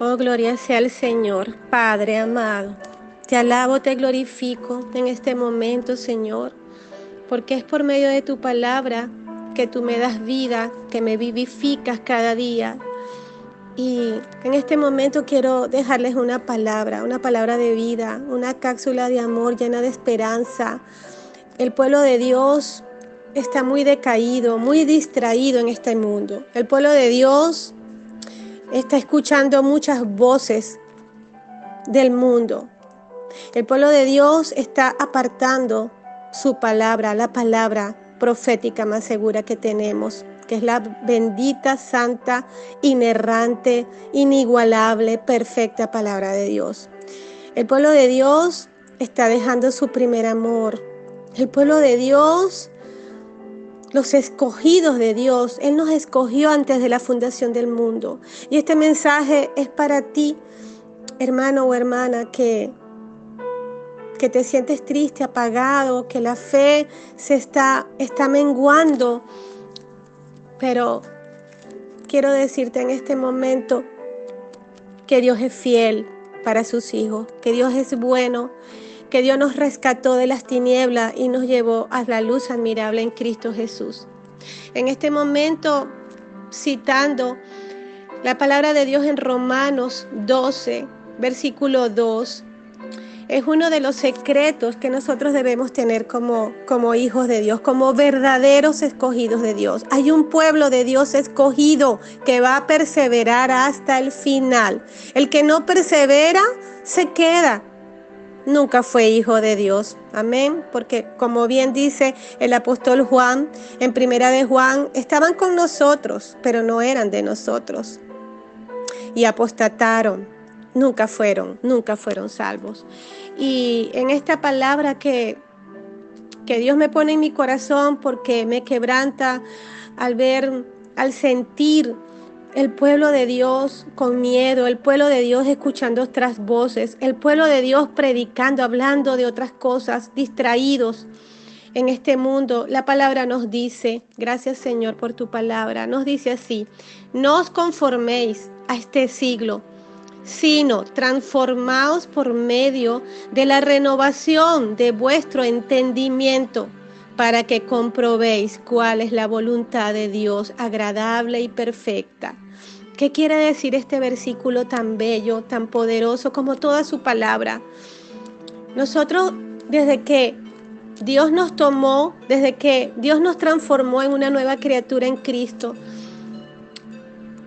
Oh, gloria sea al Señor, Padre amado. Te alabo, te glorifico en este momento, Señor, porque es por medio de tu palabra que tú me das vida, que me vivificas cada día. Y en este momento quiero dejarles una palabra, una palabra de vida, una cápsula de amor llena de esperanza. El pueblo de Dios está muy decaído, muy distraído en este mundo. El pueblo de Dios está escuchando muchas voces del mundo. El pueblo de Dios está apartando su palabra, la palabra profética más segura que tenemos, que es la bendita, santa, inerrante, inigualable, perfecta palabra de Dios. El pueblo de Dios está dejando su primer amor. El pueblo de Dios los escogidos de Dios. Él nos escogió antes de la fundación del mundo. Y este mensaje es para ti, hermano o hermana, que, que te sientes triste, apagado, que la fe se está, está menguando. Pero quiero decirte en este momento que Dios es fiel para sus hijos, que Dios es bueno que Dios nos rescató de las tinieblas y nos llevó a la luz admirable en Cristo Jesús. En este momento, citando la palabra de Dios en Romanos 12, versículo 2, es uno de los secretos que nosotros debemos tener como, como hijos de Dios, como verdaderos escogidos de Dios. Hay un pueblo de Dios escogido que va a perseverar hasta el final. El que no persevera se queda nunca fue hijo de Dios. Amén. Porque como bien dice el apóstol Juan, en primera de Juan, estaban con nosotros, pero no eran de nosotros. Y apostataron. Nunca fueron, nunca fueron salvos. Y en esta palabra que, que Dios me pone en mi corazón porque me quebranta al ver, al sentir el pueblo de Dios con miedo, el pueblo de Dios escuchando otras voces, el pueblo de Dios predicando, hablando de otras cosas, distraídos en este mundo. La palabra nos dice, gracias Señor por tu palabra, nos dice así, no os conforméis a este siglo, sino transformaos por medio de la renovación de vuestro entendimiento para que comprobéis cuál es la voluntad de Dios agradable y perfecta. ¿Qué quiere decir este versículo tan bello, tan poderoso como toda su palabra? Nosotros desde que Dios nos tomó, desde que Dios nos transformó en una nueva criatura en Cristo,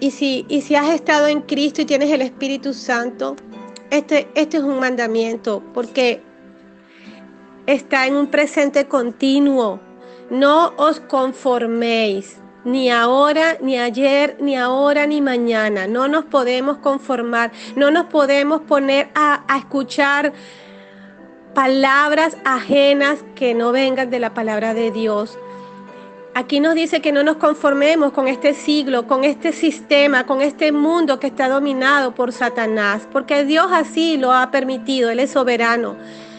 y si, y si has estado en Cristo y tienes el Espíritu Santo, este, este es un mandamiento, porque está en un presente continuo. No os conforméis ni ahora, ni ayer, ni ahora, ni mañana. No nos podemos conformar, no nos podemos poner a, escuchar palabras ajenas que no vengan de la palabra de Dios. Aquí nos dice que no nos conformemos con este siglo, con este sistema, con este mundo que está dominado por Satanás, porque Dios así lo ha permitido, Él es soberano.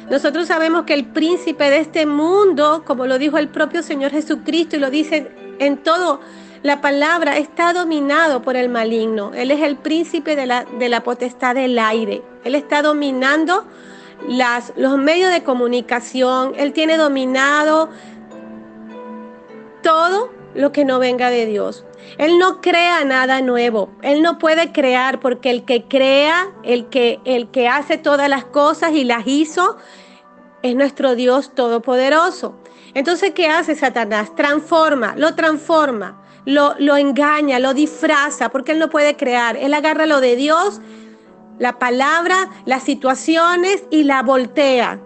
Nosotros sabemos que el príncipe de este mundo, como lo dijo el propio Señor Jesucristo y lo dice en todo la palabra está dominado por el maligno. Él es el príncipe de la, de la potestad del aire. Él está dominando las, los medios de comunicación. Él tiene dominado todo lo que no venga de Dios. Él no crea nada nuevo. Él no puede crear porque el que crea, el que, el que hace todas las cosas y las hizo, es nuestro Dios todopoderoso. Entonces, ¿qué hace Satanás? Transforma, lo transforma, lo, lo engaña, lo disfraza, porque él no puede crear. Él agarra lo de Dios, la palabra, las situaciones y la voltea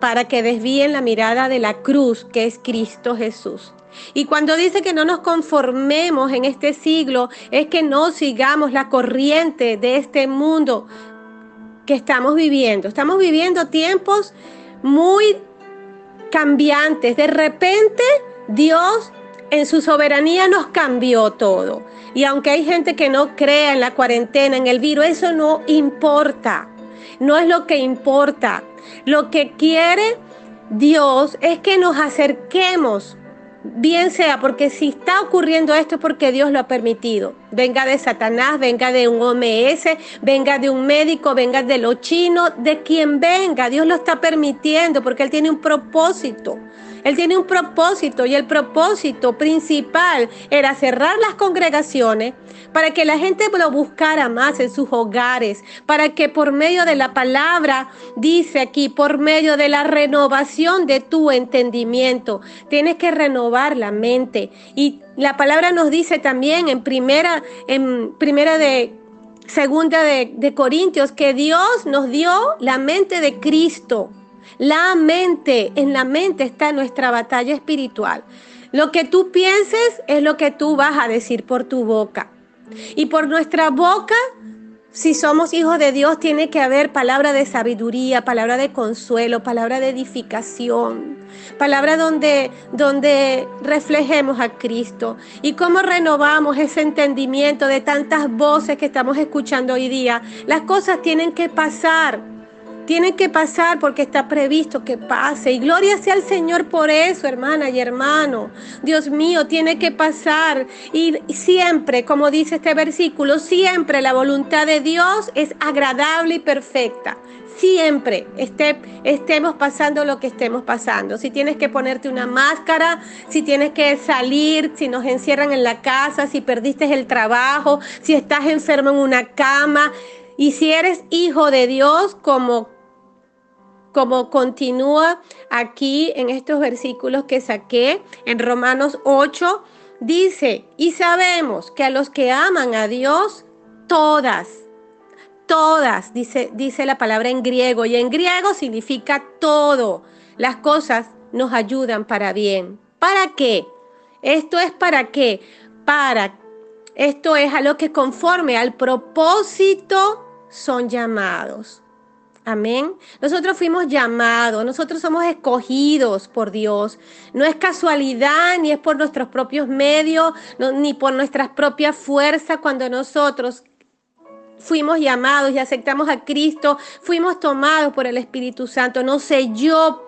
para que desvíen la mirada de la cruz, que es Cristo Jesús. Y cuando dice que no nos conformemos en este siglo, es que no sigamos la corriente de este mundo que estamos viviendo. Estamos viviendo tiempos muy cambiantes. De repente Dios en su soberanía nos cambió todo. Y aunque hay gente que no crea en la cuarentena, en el virus, eso no importa. No es lo que importa. Lo que quiere Dios es que nos acerquemos bien sea, porque si está ocurriendo esto es porque Dios lo ha permitido. Venga de Satanás, venga de un OMS, venga de un médico, venga de los chinos, de quien venga, Dios lo está permitiendo porque Él tiene un propósito. Él tiene un propósito y el propósito principal era cerrar las congregaciones para que la gente lo buscara más en sus hogares, para que por medio de la palabra, dice aquí, por medio de la renovación de tu entendimiento, tienes que renovar la mente. Y la palabra nos dice también en primera, en primera de segunda de, de Corintios que Dios nos dio la mente de Cristo la mente, en la mente está nuestra batalla espiritual. Lo que tú pienses es lo que tú vas a decir por tu boca. Y por nuestra boca, si somos hijos de Dios, tiene que haber palabra de sabiduría, palabra de consuelo, palabra de edificación, palabra donde, donde reflejemos a Cristo. Y cómo renovamos ese entendimiento de tantas voces que estamos escuchando hoy día. Las cosas tienen que pasar. Tiene que pasar porque está previsto que pase. Y gloria sea al Señor por eso, hermana y hermano. Dios mío, tiene que pasar. Y siempre, como dice este versículo, siempre la voluntad de Dios es agradable y perfecta. Siempre esté, estemos pasando lo que estemos pasando. Si tienes que ponerte una máscara, si tienes que salir, si nos encierran en la casa, si perdiste el trabajo, si estás enfermo en una cama. Y si eres hijo de Dios, como como continúa aquí en estos versículos que saqué en Romanos 8, dice, y sabemos que a los que aman a Dios, todas, todas, dice, dice la palabra en griego, y en griego significa todo, las cosas nos ayudan para bien. ¿Para qué? Esto es para qué? Para, esto es a lo que conforme al propósito son llamados. Amén. Nosotros fuimos llamados, nosotros somos escogidos por Dios. No es casualidad, ni es por nuestros propios medios, ni por nuestras propias fuerzas cuando nosotros fuimos llamados y aceptamos a Cristo, fuimos tomados por el Espíritu Santo, no sé yo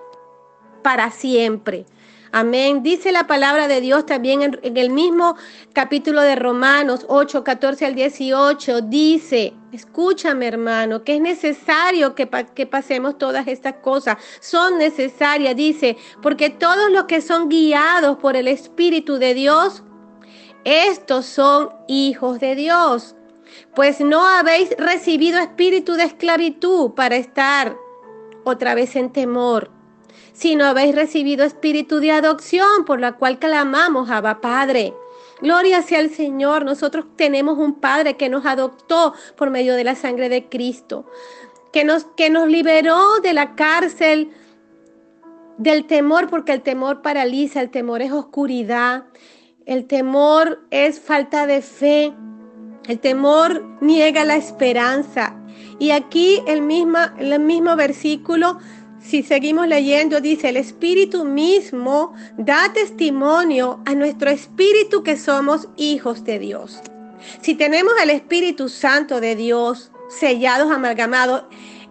para siempre. Amén. Dice la palabra de Dios también en, el mismo capítulo de Romanos 8, 14 al 18. Dice, escúchame hermano, que es necesario que, que pasemos todas estas cosas. Son necesarias, dice, porque todos los que son guiados por el Espíritu de Dios, estos son hijos de Dios. Pues no habéis recibido espíritu de esclavitud para estar otra vez en temor sino habéis recibido espíritu de adopción, por la cual clamamos, Abba Padre. Gloria sea al Señor. Nosotros tenemos un Padre que nos adoptó por medio de la sangre de Cristo, que nos, que nos liberó de la cárcel del temor, porque el temor paraliza, el temor es oscuridad, el temor es falta de fe, el temor niega la esperanza. Y aquí el el mismo versículo si seguimos leyendo, dice, el Espíritu mismo da testimonio a nuestro Espíritu que somos hijos de Dios. Si tenemos el Espíritu Santo de Dios sellados, amalgamados,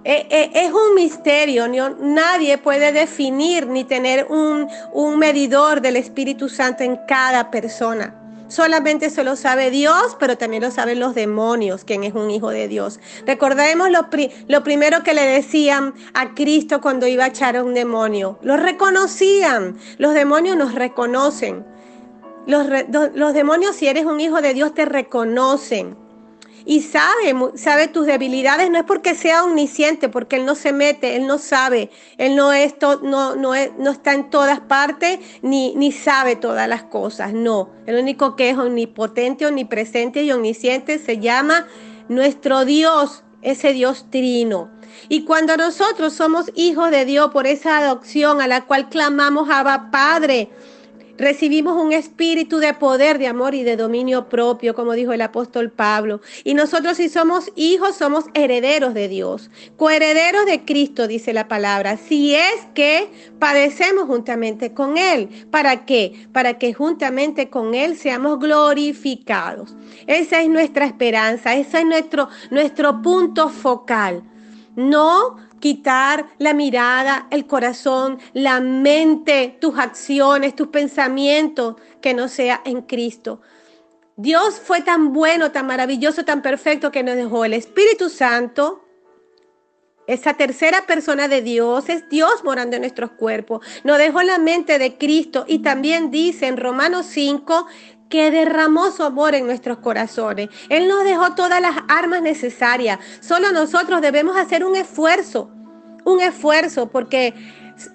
eh, eh, es un misterio, nadie puede definir ni tener un, un medidor del Espíritu Santo en cada persona. Solamente se lo sabe Dios, pero también lo saben los demonios, quien es un hijo de Dios. Recordemos lo, lo primero que le decían a Cristo cuando iba a echar a un demonio. Lo reconocían. Los demonios nos reconocen. Los, los demonios, si eres un hijo de Dios, te reconocen y sabe, sabe tus debilidades, no es porque sea omnisciente, porque Él no se mete, Él no sabe, Él no, es no, no, no está en todas partes ni, ni sabe todas las cosas, no. El único que es omnipotente, omnipresente y omnisciente se llama nuestro Dios, ese Dios trino. Y cuando nosotros somos hijos de Dios por esa adopción a la cual clamamos Abba Padre, Recibimos un espíritu de poder, de amor y de dominio propio, como dijo el apóstol Pablo. Y nosotros si somos hijos, somos herederos de Dios, coherederos de Cristo, dice la palabra. Si es que padecemos juntamente con Él. ¿Para qué? Para que juntamente con Él seamos glorificados. Esa es nuestra esperanza, ese es nuestro, nuestro punto focal. No quitar la mirada, el corazón, la mente, tus acciones, tus pensamientos, que no sea en Cristo. Dios fue tan bueno, tan maravilloso, tan perfecto que nos dejó el Espíritu Santo, esa tercera persona de Dios es Dios morando en nuestros cuerpos. Nos dejó la mente de Cristo y también dice en Romanos 5 que derramó su amor en nuestros corazones. Él nos dejó todas las armas necesarias. Solo nosotros debemos hacer un esfuerzo, un esfuerzo, porque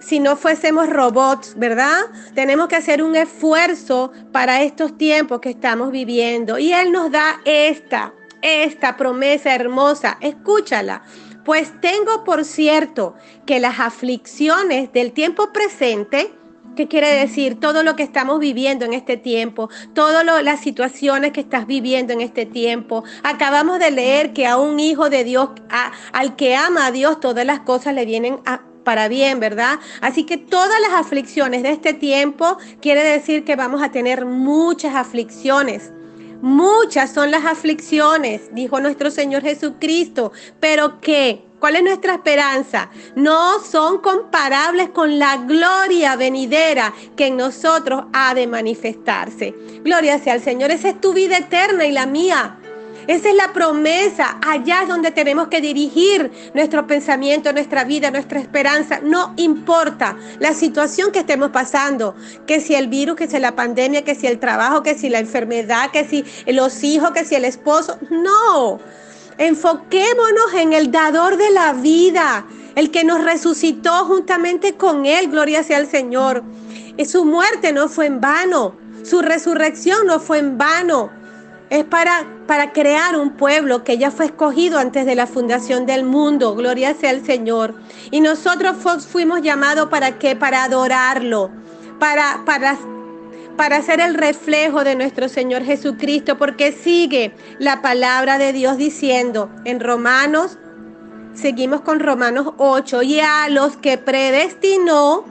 si no fuésemos robots, ¿verdad? Tenemos que hacer un esfuerzo para estos tiempos que estamos viviendo. Y Él nos da esta, esta promesa hermosa. Escúchala. Pues tengo por cierto que las aflicciones del tiempo presente, ¿Qué quiere decir? Todo lo que estamos viviendo en este tiempo, todas las situaciones que estás viviendo en este tiempo. Acabamos de leer que a un hijo de Dios, al que ama a Dios, todas las cosas le vienen para bien, ¿verdad? Así que todas las aflicciones de este tiempo quiere decir que vamos a tener muchas aflicciones. Muchas son las aflicciones, dijo nuestro Señor Jesucristo, pero ¿qué? ¿Cuál es nuestra esperanza? No son comparables con la gloria venidera que en nosotros ha de manifestarse. Gloria sea al Señor, esa es tu vida eterna y la mía. Esa es la promesa. Allá es donde tenemos que dirigir nuestro pensamiento, nuestra vida, nuestra esperanza. No importa la situación que estemos pasando, que si el virus, que si la pandemia, que si el trabajo, que si la enfermedad, que si los hijos, que si el esposo. No. Enfoquémonos en el dador de la vida, el que nos resucitó juntamente con él. Gloria sea al Señor. Y su muerte no fue en vano. Su resurrección no fue en vano es para, para crear un pueblo que ya fue escogido antes de la fundación del mundo. Gloria sea al Señor. Y nosotros fuimos llamados para qué? Para adorarlo, para, para, para ser el reflejo de nuestro Señor Jesucristo, porque sigue la palabra de Dios diciendo en Romanos, seguimos con Romanos 8, y a los que predestinó,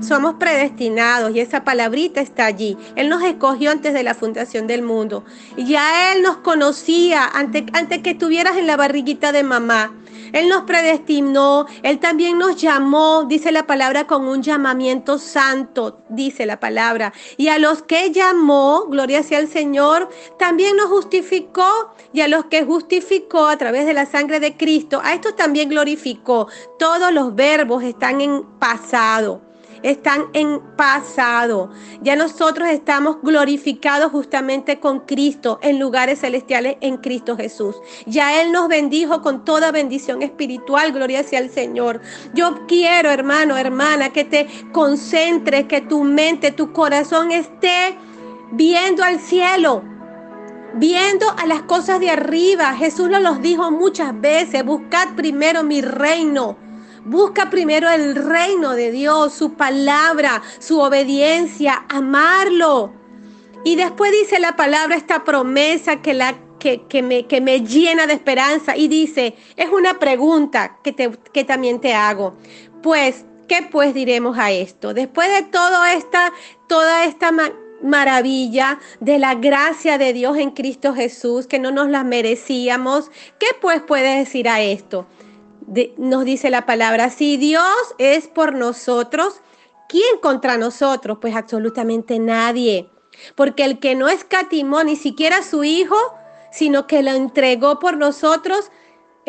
somos predestinados y esa palabrita está allí. Él nos escogió antes de la fundación del mundo. Ya Él nos conocía antes, antes que estuvieras en la barriguita de mamá. Él nos predestinó, Él también nos llamó, dice la palabra, con un llamamiento santo, dice la palabra. Y a los que llamó, gloria sea al Señor, también nos justificó. Y a los que justificó a través de la sangre de Cristo, a estos también glorificó. Todos los verbos están en pasado están en pasado. Ya nosotros estamos glorificados justamente con Cristo en lugares celestiales en Cristo Jesús. Ya Él nos bendijo con toda bendición espiritual, gloria sea al Señor. Yo quiero, hermano, hermana, que te concentres, que tu mente, tu corazón esté viendo al cielo viendo a las cosas de arriba. Jesús nos los dijo muchas veces, buscad primero mi reino Busca primero el reino de Dios, su palabra, su obediencia, amarlo. Y después dice la palabra, esta promesa que, la, que, que, me, que me llena de esperanza. Y dice, es una pregunta que, te, que también te hago. Pues, ¿qué pues diremos a esto? Después de todo esta, toda esta maravilla de la gracia de Dios en Cristo Jesús, que no nos la merecíamos, ¿qué pues puedes decir a esto? Nos dice la palabra, si Dios es por nosotros, ¿quién contra nosotros? Pues absolutamente nadie. Porque el que no escatimó ni siquiera a su hijo, sino que lo entregó por nosotros,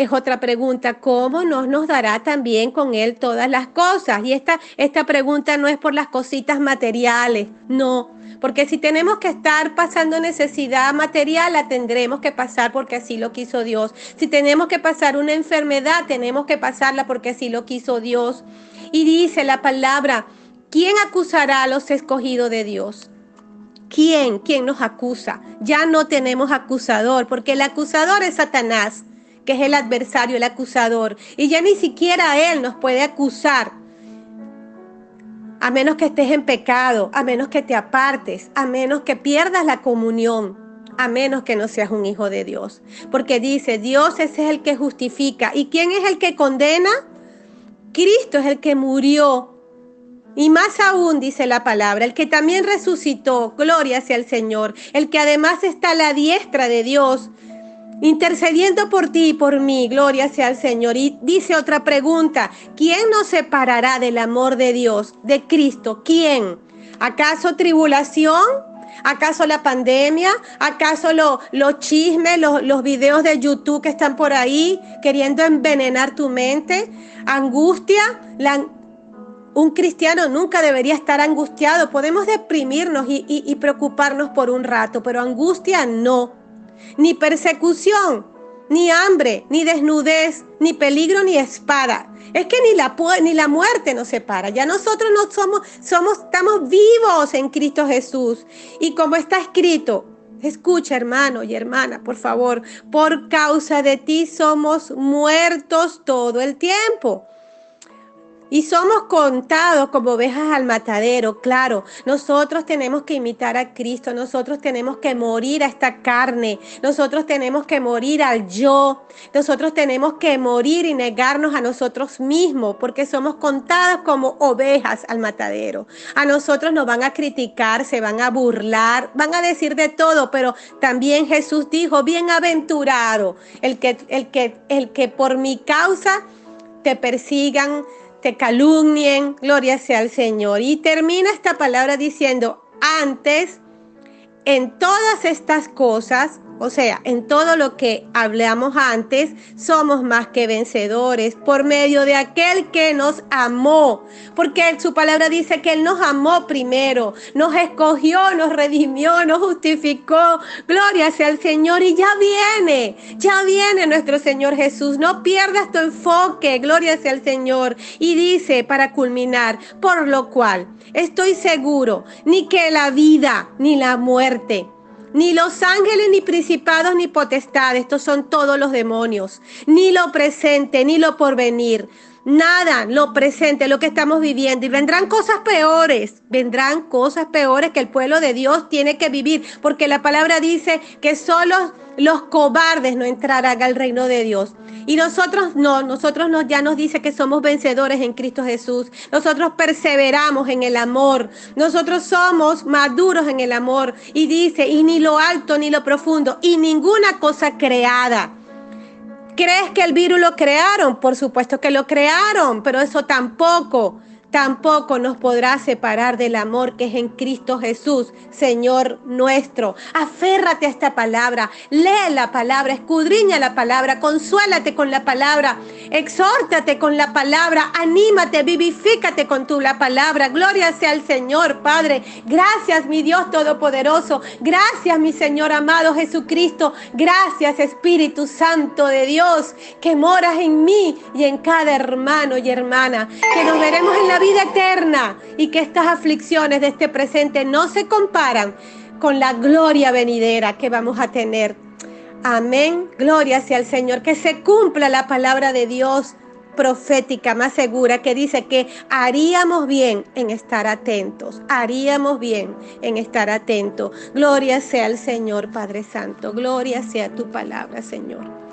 es otra pregunta, ¿cómo nos nos dará también con Él todas las cosas? Y esta, esta pregunta no es por las cositas materiales, no, porque si tenemos que estar pasando necesidad material, la tendremos que pasar porque así lo quiso Dios. Si tenemos que pasar una enfermedad, tenemos que pasarla porque así lo quiso Dios. Y dice la palabra, ¿quién acusará a los escogidos de Dios? ¿Quién? ¿Quién nos acusa? Ya no tenemos acusador, porque el acusador es Satanás, que es el adversario, el acusador. Y ya ni siquiera él nos puede acusar a menos que estés en pecado, a menos que te apartes, a menos que pierdas la comunión, a menos que no seas un hijo de Dios. Porque dice, Dios es el que justifica. ¿Y quién es el que condena? Cristo es el que murió. Y más aún, dice la palabra, el que también resucitó, gloria sea el Señor, el que además está a la diestra de Dios, intercediendo por ti y por mí, gloria sea al Señor. Y dice otra pregunta, ¿quién nos separará del amor de Dios, de Cristo? ¿Quién? ¿Acaso tribulación? ¿Acaso la pandemia? ¿Acaso los chismes, los videos de YouTube que están por ahí queriendo envenenar tu mente? ¿Angustia? un cristiano nunca debería estar angustiado. Podemos deprimirnos y preocuparnos por un rato, pero angustia no. Ni persecución, ni hambre, ni desnudez, ni peligro, ni espada. Es que ni la, ni la muerte nos separa. Ya nosotros no somos, somos, estamos vivos en Cristo Jesús. Y como está escrito, escucha hermano y hermana, por favor, por causa de ti somos muertos todo el tiempo. Y somos contados como ovejas al matadero, claro. Nosotros tenemos que imitar a Cristo, nosotros tenemos que morir a esta carne, nosotros tenemos que morir al yo, nosotros tenemos que morir y negarnos a nosotros mismos, porque somos contadas como ovejas al matadero. A nosotros nos van a criticar, se van a burlar, van a decir de todo, pero también Jesús dijo, bienaventurado el que, el que, el que por mi causa te persigan, te calumnien, gloria sea al Señor. Y termina esta palabra diciendo, antes, en todas estas cosas, o sea, en todo lo que hablamos antes, somos más que vencedores por medio de aquel que nos amó. Porque su palabra dice que Él nos amó primero, nos escogió, nos redimió, nos justificó. Gloria sea al Señor y ya viene, ya viene nuestro Señor Jesús. No pierdas tu enfoque, gloria sea al Señor. Y dice, para culminar, por lo cual estoy seguro, ni que la vida ni la muerte ni los ángeles, ni principados, ni potestades, estos son todos los demonios, ni lo presente, ni lo porvenir, nada, lo presente, lo que estamos viviendo. Y vendrán cosas peores, vendrán cosas peores que el pueblo de Dios tiene que vivir, porque la palabra dice que solo los cobardes no entrarán al reino de Dios. Y nosotros no, nosotros nos, ya nos dice que somos vencedores en Cristo Jesús. Nosotros perseveramos en el amor. Nosotros somos maduros en el amor. Y dice, y ni lo alto ni lo profundo, y ninguna cosa creada. ¿Crees que el virus lo crearon? Por supuesto que lo crearon, pero eso tampoco tampoco nos podrá separar del amor que es en Cristo Jesús, Señor nuestro. Aférrate a esta palabra, lee la palabra, escudriña la palabra, consuélate con la palabra, exhórtate con la palabra, anímate, vivifícate con tu la palabra. Gloria sea al Señor, Padre. Gracias, mi Dios Todopoderoso. Gracias, mi Señor amado Jesucristo. Gracias, Espíritu Santo de Dios, que moras en mí y en cada hermano y hermana. Que nos veremos en la vida eterna y que estas aflicciones de este presente no se comparan con la gloria venidera que vamos a tener. Amén. Gloria sea al Señor. Que se cumpla la palabra de Dios profética más segura que dice que haríamos bien en estar atentos, haríamos bien en estar atentos. Gloria sea al Señor Padre Santo, gloria sea tu palabra, Señor.